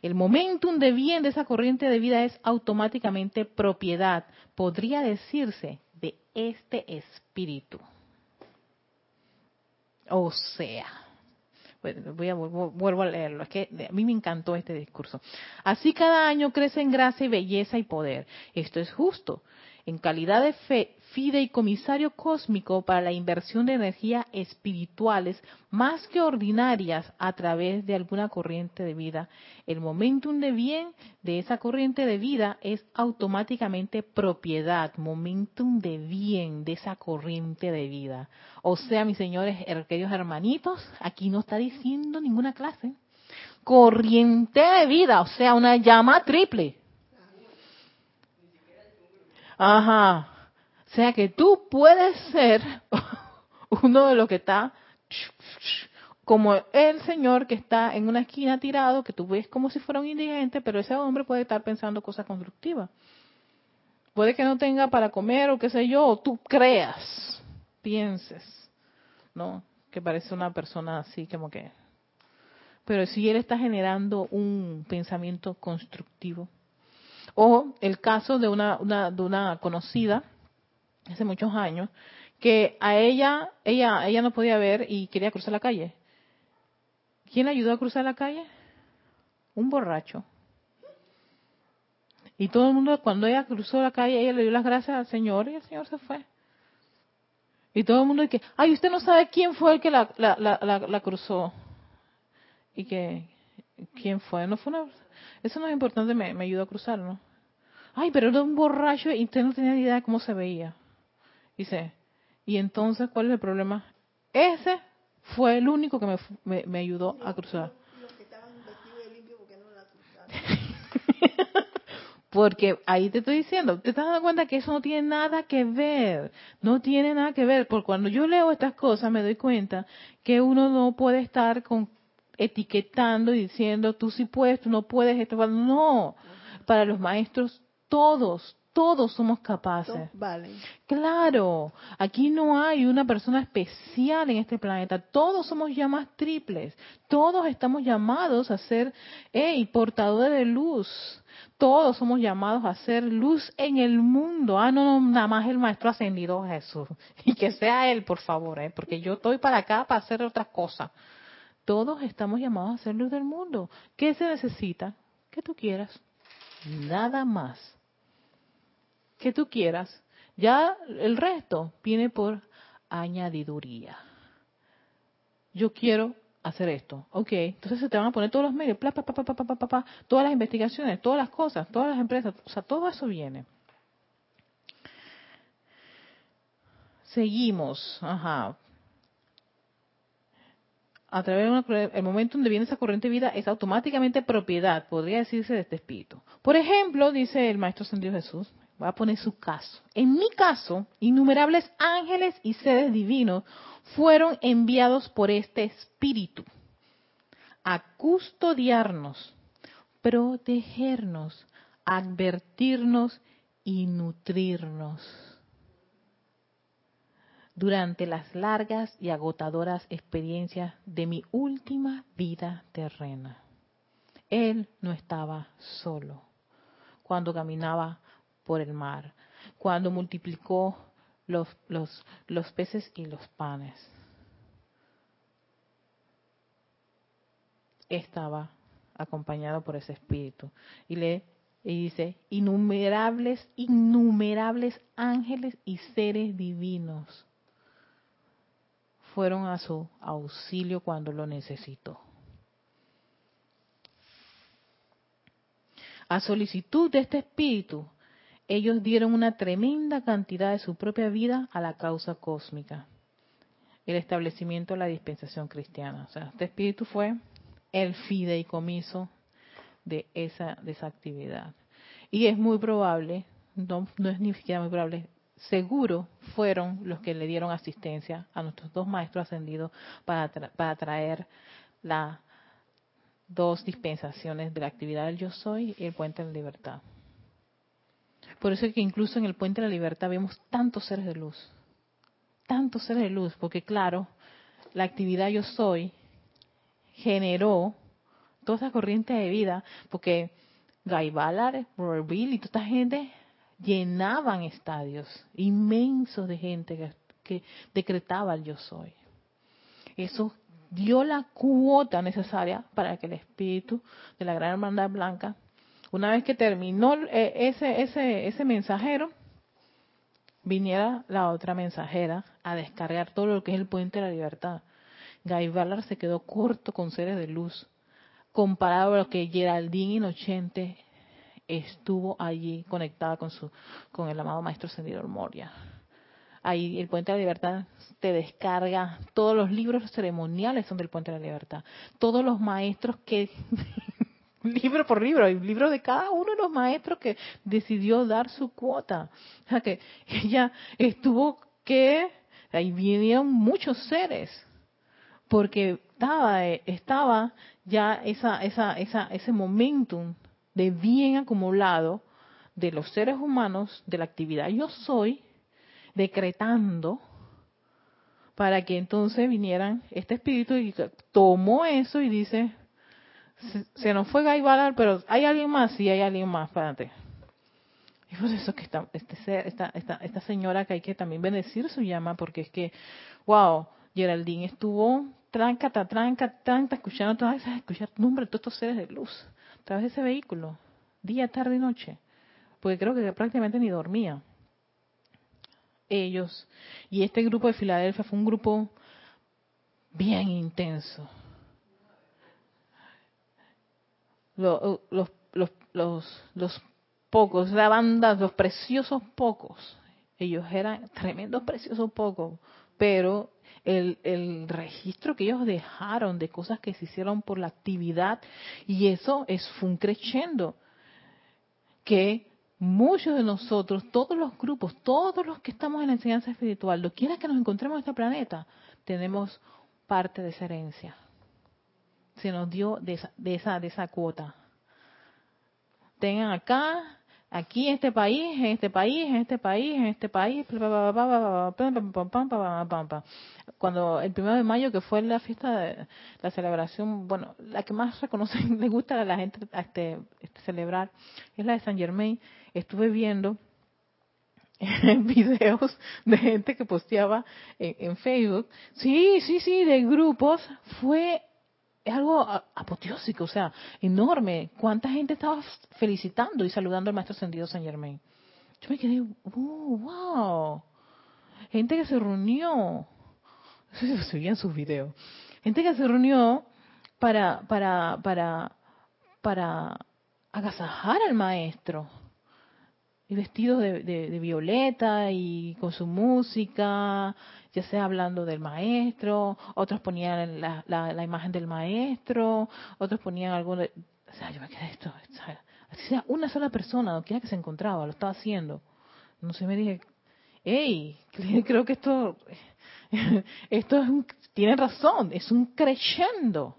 El momentum de bien de esa corriente de vida es automáticamente propiedad, podría decirse, de este espíritu. O sea, voy a, vuelvo a leerlo, es que a mí me encantó este discurso. Así cada año crece en gracia y belleza y poder. Esto es justo en calidad de fe, fideicomisario cósmico para la inversión de energías espirituales más que ordinarias a través de alguna corriente de vida. El momentum de bien de esa corriente de vida es automáticamente propiedad, momentum de bien de esa corriente de vida. O sea, mis señores, queridos hermanitos, aquí no está diciendo ninguna clase. Corriente de vida, o sea, una llama triple. Ajá. O sea que tú puedes ser uno de los que está como el señor que está en una esquina tirado, que tú ves como si fuera un indigente, pero ese hombre puede estar pensando cosas constructivas. Puede que no tenga para comer o qué sé yo, o tú creas, pienses, ¿no? Que parece una persona así como que... Pero si él está generando un pensamiento constructivo. O el caso de una, una, de una conocida hace muchos años, que a ella, ella, ella no podía ver y quería cruzar la calle. ¿Quién la ayudó a cruzar la calle? Un borracho. Y todo el mundo, cuando ella cruzó la calle, ella le dio las gracias al Señor y el Señor se fue. Y todo el mundo dice, ay, usted no sabe quién fue el que la, la, la, la cruzó. Y que, ¿quién fue? No fue una, eso no es importante, me, me ayudó a cruzar, ¿no? Ay, pero era un borracho y usted no tenía ni idea de cómo se veía. Dice, y entonces, ¿cuál es el problema? Ese fue el único que me, me, ayudó a cruzar. porque ahí te estoy diciendo, te estás dando cuenta que eso no tiene nada que ver, no tiene nada que ver, porque cuando yo leo estas cosas me doy cuenta que uno no puede estar con etiquetando y diciendo tú sí puedes, tú no puedes, esto no, para los maestros todos, todos somos capaces.
Vale.
Claro, aquí no hay una persona especial en este planeta. Todos somos llamas triples. Todos estamos llamados a ser hey, portadores de luz. Todos somos llamados a ser luz en el mundo. Ah, no, no, nada más el Maestro Ascendido Jesús. Y que sea Él, por favor, ¿eh? porque yo estoy para acá para hacer otras cosas. Todos estamos llamados a ser luz del mundo. ¿Qué se necesita? Que tú quieras. Nada más que tú quieras. Ya el resto viene por añadiduría. Yo quiero hacer esto. Ok, entonces se te van a poner todos los medios, todas las investigaciones, todas las cosas, todas las empresas, o sea, todo eso viene. Seguimos, ajá. A través del momento donde viene esa corriente de vida es automáticamente propiedad, podría decirse, de este espíritu. Por ejemplo, dice el Maestro Sendido Jesús, Voy a poner su caso. En mi caso, innumerables ángeles y seres divinos fueron enviados por este espíritu a custodiarnos, protegernos, advertirnos y nutrirnos durante las largas y agotadoras experiencias de mi última vida terrena. Él no estaba solo cuando caminaba por el mar, cuando multiplicó los, los, los peces y los panes. Estaba acompañado por ese espíritu y le y dice innumerables innumerables ángeles y seres divinos fueron a su auxilio cuando lo necesitó a solicitud de este espíritu ellos dieron una tremenda cantidad de su propia vida a la causa cósmica, el establecimiento de la dispensación cristiana. O sea, este espíritu fue el fideicomiso de esa, actividad. Y es muy probable, no, no es ni siquiera muy probable, seguro fueron los que le dieron asistencia a nuestros dos maestros ascendidos para, para traer las dos dispensaciones de la actividad del yo soy y el puente de la libertad. Por eso es que incluso en el Puente de la Libertad vemos tantos seres de luz. Tantos seres de luz, porque claro, la actividad yo soy generó toda esa corriente de vida, porque Guy Ballard, Robert Bill y toda esta gente llenaban estadios inmensos de gente que, que decretaba el yo soy. Eso dio la cuota necesaria para que el espíritu de la Gran Hermandad Blanca una vez que terminó eh, ese, ese, ese mensajero, viniera la otra mensajera a descargar todo lo que es el puente de la libertad. Guy Ballard se quedó corto con seres de luz, comparado a lo que Geraldine Inocente estuvo allí conectada con su con el amado maestro Ascendido Moria. Ahí el Puente de la Libertad te descarga todos los libros ceremoniales son del Puente de la Libertad. Todos los maestros que libro por libro, hay libros de cada uno de los maestros que decidió dar su cuota. O sea que ella estuvo que ahí vinieron muchos seres porque estaba estaba ya esa esa esa ese momentum de bien acumulado de los seres humanos de la actividad yo soy decretando para que entonces vinieran este espíritu y tomó eso y dice se, nos fue Guy Ballard, pero hay alguien más, sí hay alguien más, espérate. Y por eso que esta, este, esta, esta, esta señora que hay que también bendecir su llama, porque es que, wow, Geraldine estuvo tranca, tranca, tranca, escuchando todas esas, escuchar nombre todos estos seres de luz, a través de ese vehículo, día, tarde y noche, porque creo que prácticamente ni dormía. Ellos y este grupo de Filadelfia fue un grupo bien intenso, los, los, los, los pocos, la banda, los preciosos pocos, ellos eran tremendos preciosos pocos, pero el, el, registro que ellos dejaron de cosas que se hicieron por la actividad, y eso es un creciendo, que muchos de nosotros, todos los grupos, todos los que estamos en la enseñanza espiritual, lo quiera que nos encontremos en este planeta, tenemos parte de esa herencia se nos dio de esa, de esa, de esa cuota. Tengan acá, aquí en este país, en este país, en este país, en este país, cuando el primero de mayo que fue la fiesta de la celebración, bueno, la que más reconocen, le gusta a la gente este, este, celebrar, es la de San Germain. Estuve viendo videos de gente que posteaba en, en, Facebook, sí, sí, sí, de grupos, fue es algo apoteósico, o sea, enorme. ¿Cuánta gente estaba felicitando y saludando al Maestro Ascendido San Germain? Yo me quedé, oh, wow. Gente que se reunió, se veían sus videos, gente que se reunió para, para, para, para agasajar al Maestro y vestidos de, violeta y con su música, ya sea hablando del maestro, otros ponían la, imagen del maestro, otros ponían algo o sea, yo me quedé esto, así sea una sola persona, donde quiera que se encontraba, lo estaba haciendo. No sé, me dije, hey, creo que esto, esto es un, tiene razón, es un creyendo.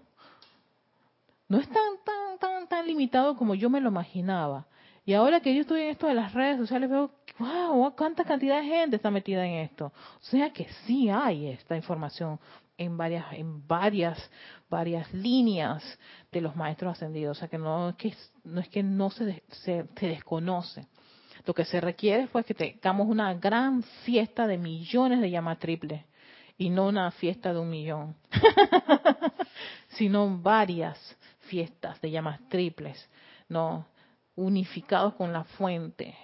No es tan, tan, tan, tan limitado como yo me lo imaginaba. Y ahora que yo estoy en esto de las redes sociales, veo, wow, cuánta cantidad de gente está metida en esto. O sea que sí hay esta información en varias, en varias, varias líneas de los maestros ascendidos. O sea que no es que no, es que no se, se, desconoce. Lo que se requiere es pues, que tengamos una gran fiesta de millones de llamas triples y no una fiesta de un millón, sino varias fiestas de llamas triples. No, unificados con la fuente.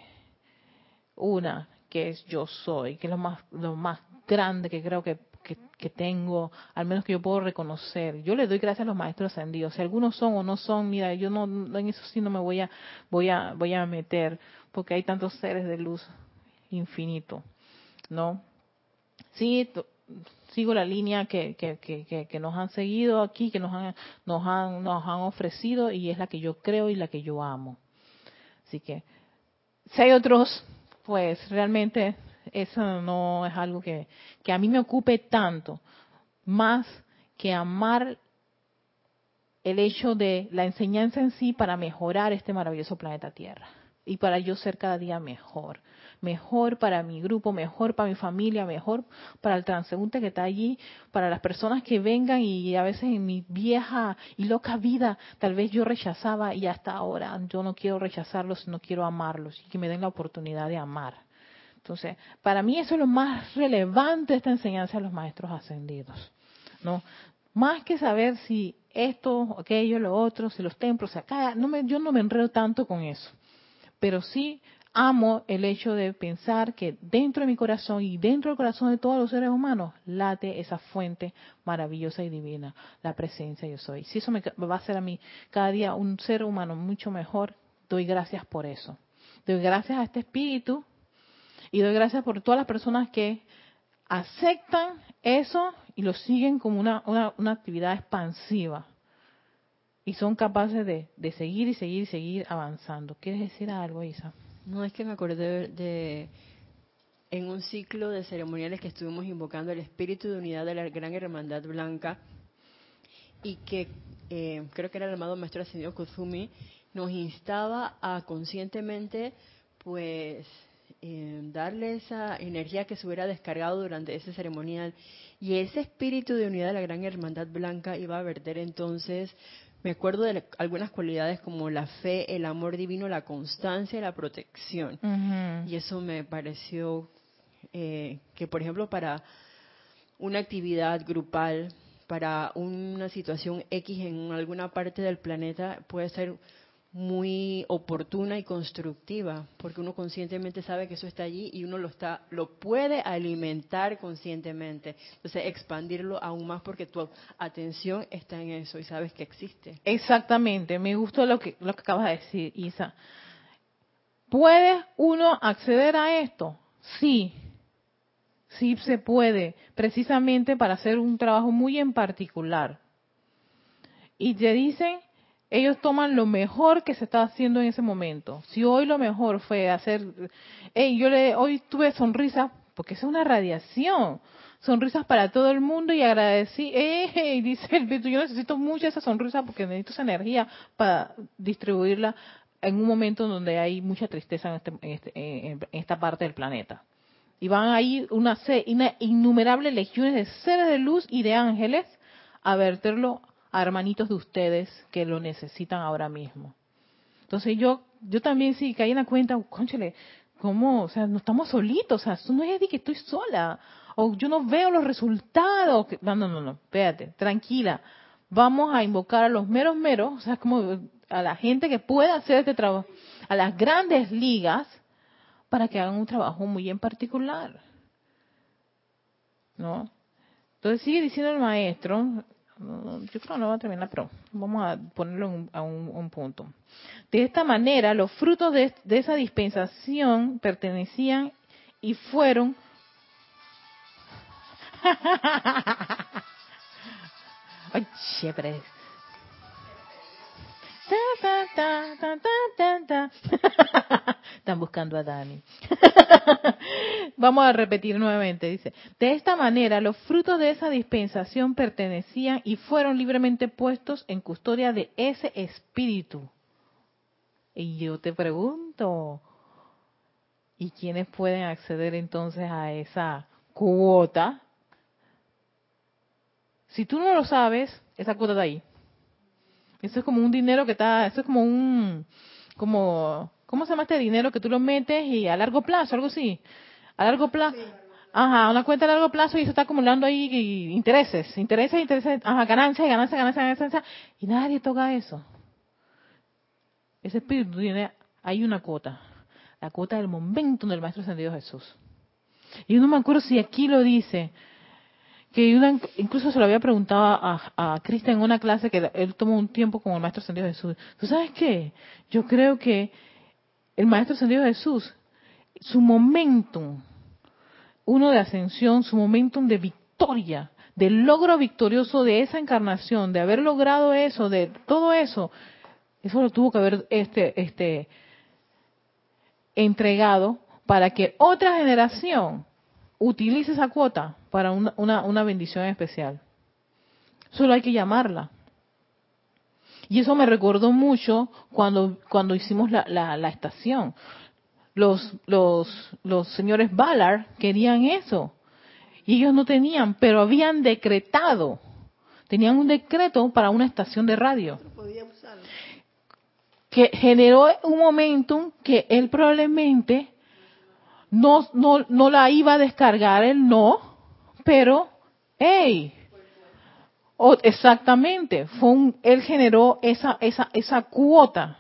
Una, que es yo soy, que es lo más, lo más grande que creo que, que, tengo, al menos que yo puedo reconocer. Yo le doy gracias a los maestros ascendidos. Si algunos son o no son, mira, yo no, en eso sí no me voy a, voy a, voy a meter, porque hay tantos seres de luz infinito, ¿no? Sí, sigo la línea que, que, que, que, nos han seguido aquí, que nos han, nos han, nos han ofrecido y es la que yo creo y la que yo amo. Así que, si hay otros, pues realmente eso no es algo que, que a mí me ocupe tanto, más que amar el hecho de la enseñanza en sí para mejorar este maravilloso planeta Tierra y para yo ser cada día mejor mejor para mi grupo, mejor para mi familia, mejor para el transeúnte que está allí, para las personas que vengan y a veces en mi vieja y loca vida tal vez yo rechazaba y hasta ahora yo no quiero rechazarlos, no quiero amarlos y que me den la oportunidad de amar. Entonces, para mí eso es lo más relevante de esta enseñanza de los maestros ascendidos. ¿no? Más que saber si esto, aquello, lo otro, si los templos, acá, no me, yo no me enredo tanto con eso. Pero sí amo el hecho de pensar que dentro de mi corazón y dentro del corazón de todos los seres humanos late esa fuente maravillosa y divina, la presencia yo soy. Si eso me va a hacer a mí cada día un ser humano mucho mejor, doy gracias por eso. Doy gracias a este espíritu y doy gracias por todas las personas que aceptan eso y lo siguen como una, una, actividad expansiva. Y son capaces de, de seguir y seguir y seguir avanzando. ¿Quieres decir algo, Isa?
No, es que me acordé de, en un ciclo de ceremoniales que estuvimos invocando el espíritu de unidad de la Gran Hermandad Blanca y que eh, creo que era el amado Maestro Ascendido Kuzumi, nos instaba a conscientemente pues eh, darle esa energía que se hubiera descargado durante ese ceremonial. Y ese espíritu de unidad de la Gran Hermandad Blanca iba a verter entonces me acuerdo de algunas cualidades como la fe, el amor divino, la constancia y la protección. Y eso me pareció eh, que, por ejemplo, para una actividad grupal, para una situación X en alguna parte del planeta, puede ser muy oportuna y constructiva, porque uno conscientemente sabe que eso está allí y uno lo está lo puede alimentar conscientemente. Entonces, expandirlo aún más porque tu atención está en eso y sabes que existe.
Exactamente, me gustó lo que lo que acabas de decir, Isa. ¿Puede uno acceder a esto? Sí. Sí se puede, precisamente para hacer un trabajo muy en particular. Y te dicen ellos toman lo mejor que se está haciendo en ese momento. Si hoy lo mejor fue hacer, hey, yo le, hoy tuve sonrisas, porque es una radiación, sonrisas para todo el mundo y agradecí, hey, dice el yo necesito mucha esa sonrisa porque necesito esa energía para distribuirla en un momento donde hay mucha tristeza en, este, en, este, en esta parte del planeta. Y van ahí una, una innumerable legiones de seres de luz y de ángeles a verterlo a hermanitos de ustedes que lo necesitan ahora mismo. Entonces yo yo también sí caí en la cuenta, conchale, ¿cómo? O sea, no estamos solitos, o sea, no es de que estoy sola, o yo no veo los resultados. No, no, no, no, espérate, tranquila. Vamos a invocar a los meros meros, o sea, como a la gente que pueda hacer este trabajo, a las grandes ligas, para que hagan un trabajo muy en particular. ¿No? Entonces sigue diciendo el maestro, yo creo que no va a terminar, pero vamos a ponerlo a un, punto. De esta manera, los frutos de, esa dispensación pertenecían y fueron Ay, chévere. Están buscando a Dani. Vamos a repetir nuevamente. Dice, de esta manera los frutos de esa dispensación pertenecían y fueron libremente puestos en custodia de ese espíritu. Y yo te pregunto, ¿y quiénes pueden acceder entonces a esa cuota? Si tú no lo sabes, esa cuota está ahí. Eso es como un dinero que está, eso es como un, como, ¿cómo se llama este dinero que tú lo metes y a largo plazo, algo así? A largo plazo. Ajá, una cuenta a largo plazo y eso está acumulando ahí intereses, intereses, intereses, ajá, ganancias, ganancias, ganancias, ganancias, y nadie toca eso. Ese espíritu tiene, hay una cuota, la cuota del momento del Maestro Ascendido Jesús. Y no me acuerdo si aquí lo dice, que incluso se lo había preguntado a, a Cristian en una clase que él tomó un tiempo con el Maestro Ascendido Jesús. ¿Tú sabes qué? Yo creo que el Maestro Ascendido Jesús, su momentum, uno de ascensión, su momentum de victoria, del logro victorioso de esa encarnación, de haber logrado eso, de todo eso, eso lo tuvo que haber este, este, entregado para que otra generación utilice esa cuota para una, una, bendición especial. Solo hay que llamarla. Y eso me recordó mucho cuando, cuando hicimos la, la, estación. Los, los, los señores Ballard querían eso. Y ellos no tenían, pero habían decretado. Tenían un decreto para una estación de radio. Que generó un momentum que él probablemente no, no, no la iba a descargar el no, pero, hey, exactamente, fue él generó esa, esa, esa cuota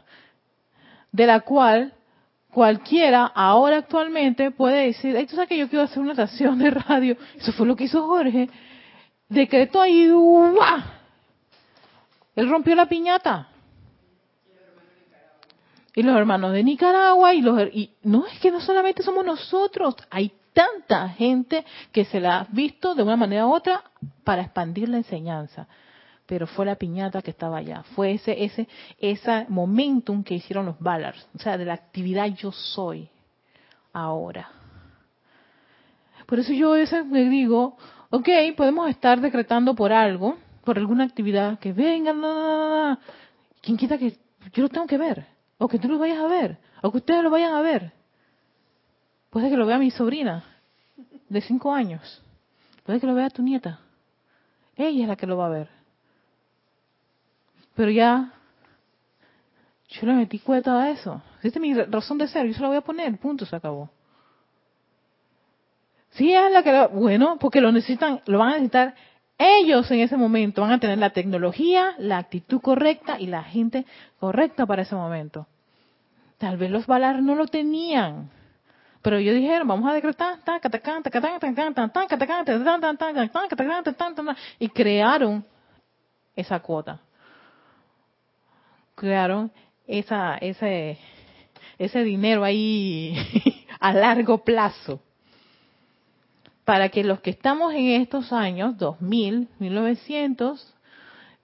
de la cual cualquiera ahora actualmente puede decir, tú sabes que yo quiero hacer una estación de radio. Eso fue lo que hizo Jorge. Decretó ahí, ¡uah! él rompió la piñata. Y los hermanos de Nicaragua y los y no es que no solamente somos nosotros, hay tanta gente que se la ha visto de una manera u otra para expandir la enseñanza. Pero fue la piñata que estaba allá, fue ese ese ese momentum que hicieron los Ballards, o sea, de la actividad yo soy ahora. Por eso yo a me digo, ok, podemos estar decretando por algo, por alguna actividad, que venga, no, ¿quién quita que yo lo tengo que ver? O que tú lo vayas a ver, o que ustedes lo vayan a ver. Puede que lo vea mi sobrina de cinco años. Puede que lo vea tu nieta. Ella es la que lo va a ver. Pero ya, yo le metí cuenta a eso. Esta es mi razón de ser. Yo se la voy a poner. Punto, se acabó. Sí, es la que, lo, bueno, porque lo necesitan, lo van a necesitar ellos en ese momento. Van a tener la tecnología, la actitud correcta y la gente correcta para ese momento. Tal vez los Valar no lo tenían. Pero ellos dijeron, vamos a decretar, y crearon esa cuota. Crearon esa, ese, ese dinero ahí a largo plazo. Para que los que estamos en estos años, 2000, 1900,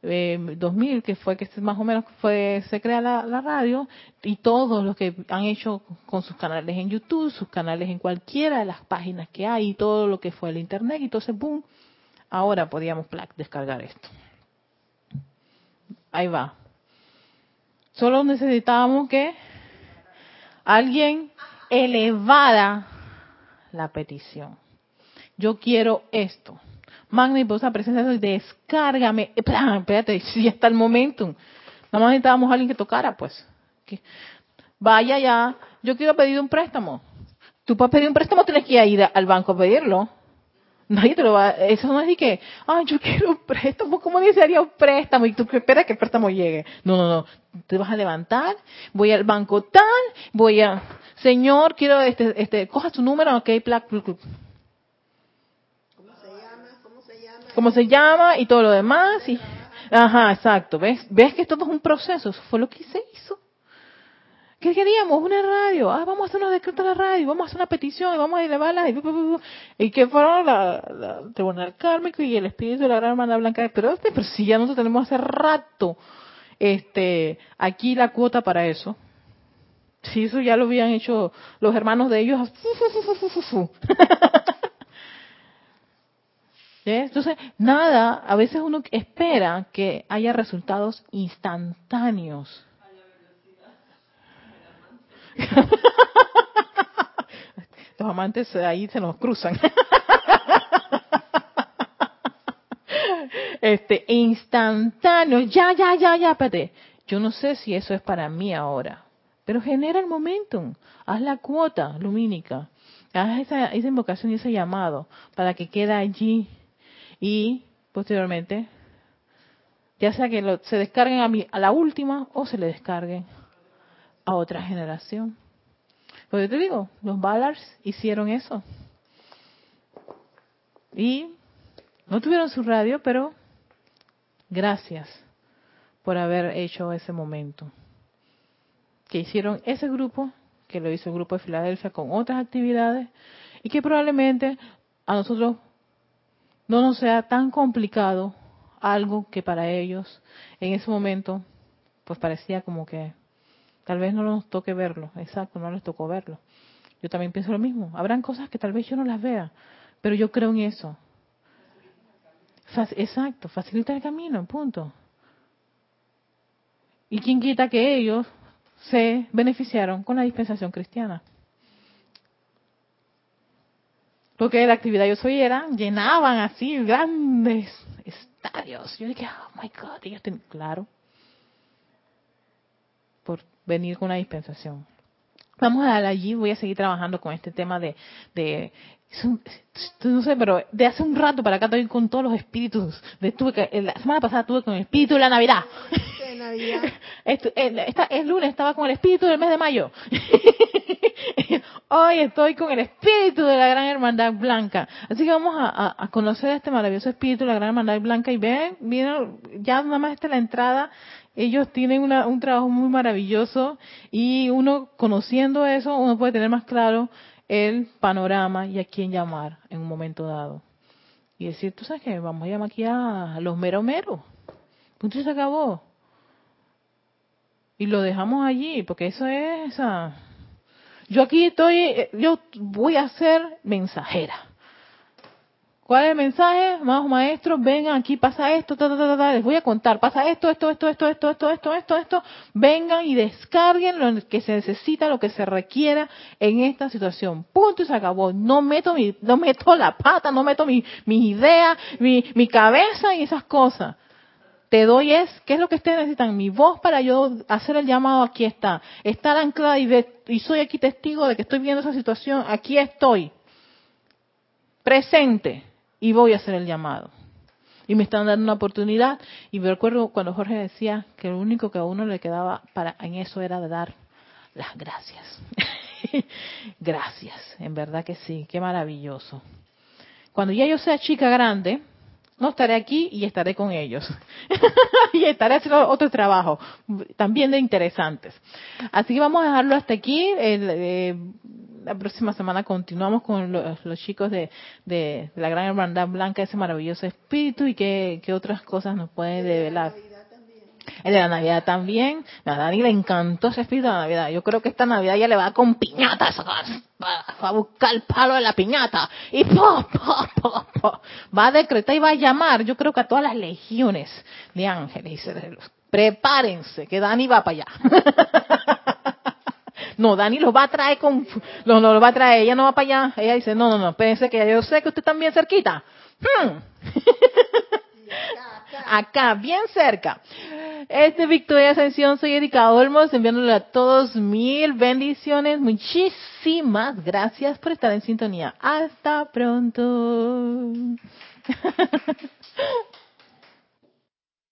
eh, 2000, que fue que más o menos fue se crea la, la, radio, y todos los que han hecho con sus canales en YouTube, sus canales en cualquiera de las páginas que hay, y todo lo que fue el Internet, y entonces, boom, ahora podíamos descargar esto. Ahí va. Solo necesitábamos que alguien elevara la petición. Yo quiero esto magna y poderosa presencia de descárgame. Espérate, si está el momento. Nada más necesitábamos a alguien que tocara, pues. Vaya ya, yo quiero pedir un préstamo. Tú para pedir un préstamo tienes que ir al banco a pedirlo. Nadie te lo va Eso no es de que, ay, yo quiero un préstamo. ¿Cómo desearía un préstamo? Y tú esperas que el préstamo llegue. No, no, no. Te vas a levantar, voy al banco tal, voy a, señor, quiero este, este, coja su número, ok, plac, cómo se llama y todo lo demás. Y, ajá, exacto. ¿Ves? ¿Ves que todo es un proceso? Eso fue lo que se hizo. ¿Qué queríamos? Una radio. Ah, vamos a hacer una decreto de la radio, vamos a hacer una petición y vamos a elevarla. Y, y que fueron la, la Tribunal Kármico y el Espíritu de la Gran Hermana Blanca. Pero, este, pero si ya nosotros tenemos hace rato este aquí la cuota para eso. Si eso ya lo habían hecho los hermanos de ellos. Entonces, nada, a veces uno espera que haya resultados instantáneos. Los amantes ahí se nos cruzan. este, instantáneo, ya, ya, ya, ya, espérate. Yo no sé si eso es para mí ahora, pero genera el momentum, haz la cuota lumínica, haz esa, esa invocación y ese llamado para que quede allí y posteriormente, ya sea que se descarguen a, mi, a la última o se le descarguen a otra generación. Pues yo te digo, los Ballards hicieron eso. Y no tuvieron su radio, pero gracias por haber hecho ese momento. Que hicieron ese grupo, que lo hizo el grupo de Filadelfia con otras actividades, y que probablemente a nosotros no nos sea tan complicado algo que para ellos en ese momento pues parecía como que tal vez no nos toque verlo, exacto, no les tocó verlo. Yo también pienso lo mismo. Habrán cosas que tal vez yo no las vea, pero yo creo en eso. exacto, facilita el camino, punto. ¿Y quién quita que ellos se beneficiaron con la dispensación cristiana? Porque la actividad yo soy era, llenaban así grandes estadios. Yo dije, oh my God, ellos tienen, claro, por venir con una dispensación. Vamos a dar allí, voy a seguir trabajando con este tema de, de no sé, pero de hace un rato para acá estoy con todos los espíritus. De, tuve que, la semana pasada tuve con el espíritu de la Navidad.
Navidad.
Esto- el, lunes estaba con el espíritu del mes de mayo. Hoy estoy con el espíritu de la Gran Hermandad Blanca. Así que vamos a, a- a conocer este maravilloso espíritu de la Gran Hermandad Blanca y ven, miren, ya nada más está la entrada. Ellos tienen una- un trabajo muy maravilloso y uno conociendo eso, uno puede tener más claro el panorama y a quién llamar en un momento dado. Y decir, tú sabes que vamos a llamar aquí a los mero mero. Punto se acabó y lo dejamos allí, porque eso es esa. Yo aquí estoy, eh, yo voy a ser mensajera. ¿Cuál es el mensaje? Más maestros, vengan aquí, pasa esto, ta, ta, ta, ta, les voy a contar, pasa esto, esto, esto, esto, esto, esto, esto, esto, esto, vengan y descarguen lo que se necesita, lo que se requiera en esta situación. Punto y se acabó. No meto mi, no meto la pata, no meto mi, mis ideas, mi, mi cabeza y esas cosas te doy es, ¿qué es lo que ustedes necesitan? Mi voz para yo hacer el llamado, aquí está. Estar anclada y, ver- y soy aquí testigo de que estoy viendo esa situación, aquí estoy. Presente. Y voy a hacer el llamado. Y me están dando una oportunidad. Y me recuerdo cuando Jorge decía que lo único que a uno le quedaba para en eso era de dar las gracias. gracias, en verdad que sí, qué maravilloso. Cuando ya yo sea chica grande, no estaré aquí y estaré con ellos. y estaré haciendo otro trabajo, también de interesantes. Así que vamos a dejarlo hasta aquí. El, eh, la próxima semana continuamos con los, chicos de, de la Gran Hermandad Blanca, ese maravilloso espíritu y qué, qué otras cosas nos pueden develar. El de la Navidad también. A Dani le encantó ese espíritu de la Navidad. Yo creo que esta Navidad ya le va con piñatas. Va a buscar el palo de la piñata. Y po, po, po, va a decretar y va a llamar. Yo creo que a todas las legiones de ángeles y. Prepárense, que Dani va para allá. No, Dani los va a traer con... Los va a traer. Ella no va para allá. Ella dice, no, no, no, espérense que yo sé que usted está bien cerquita. Hmm. Acá, bien cerca. Este Victoria Ascensión, soy Erika Olmos, enviándole a todos mil bendiciones. Muchísimas gracias por estar en sintonía. Hasta pronto.